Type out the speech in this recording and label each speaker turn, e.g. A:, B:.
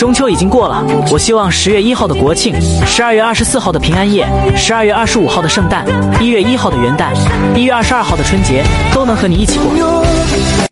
A: 中秋已经过了我希望十月一号的国庆十二月二十四号的平安夜十二月二十五号的圣诞一月一号的元旦一月二十二号的春节都能和你一起过。